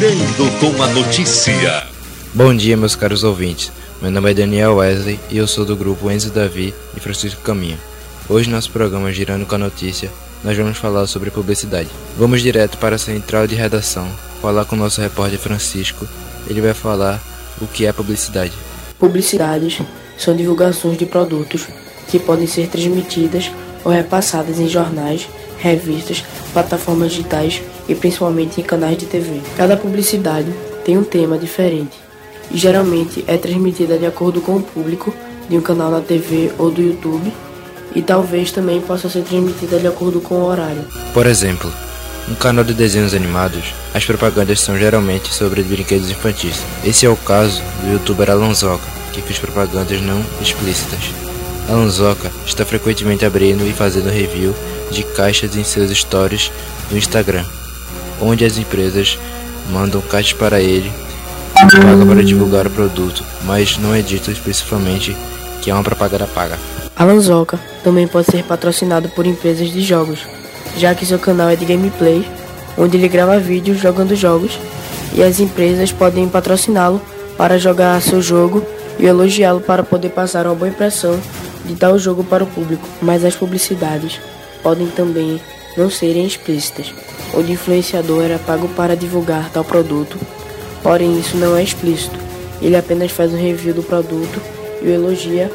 Girando com a notícia. Bom dia, meus caros ouvintes. Meu nome é Daniel Wesley e eu sou do grupo Enzo Davi e Francisco Caminha. Hoje, nosso programa Girando com a Notícia, nós vamos falar sobre publicidade. Vamos direto para a central de redação, falar com o nosso repórter Francisco. Ele vai falar o que é publicidade. Publicidades são divulgações de produtos que podem ser transmitidas ou repassadas em jornais, revistas, plataformas digitais e principalmente em canais de TV. Cada publicidade tem um tema diferente e geralmente é transmitida de acordo com o público de um canal na TV ou do YouTube e talvez também possa ser transmitida de acordo com o horário. Por exemplo, um canal de desenhos animados, as propagandas são geralmente sobre brinquedos infantis. Esse é o caso do youtuber Alonsoca, que fez propagandas não explícitas. Alonsoca está frequentemente abrindo e fazendo review de caixas em seus stories no Instagram, onde as empresas mandam caixas para ele e pagam para divulgar o produto, mas não é dito especificamente que é uma propaganda paga. Alonsoca também pode ser patrocinado por empresas de jogos, já que seu canal é de gameplay, onde ele grava vídeos jogando jogos, e as empresas podem patrociná-lo para jogar seu jogo e elogiá-lo para poder passar uma boa impressão de tal jogo para o público. Mas as publicidades podem também não serem explícitas, onde o influenciador era pago para divulgar tal produto, porém isso não é explícito. Ele apenas faz um review do produto e o elogia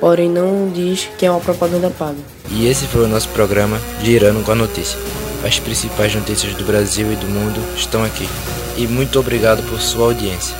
porém não diz que é uma propaganda paga. E esse foi o nosso programa Girando com a Notícia. As principais notícias do Brasil e do mundo estão aqui. E muito obrigado por sua audiência.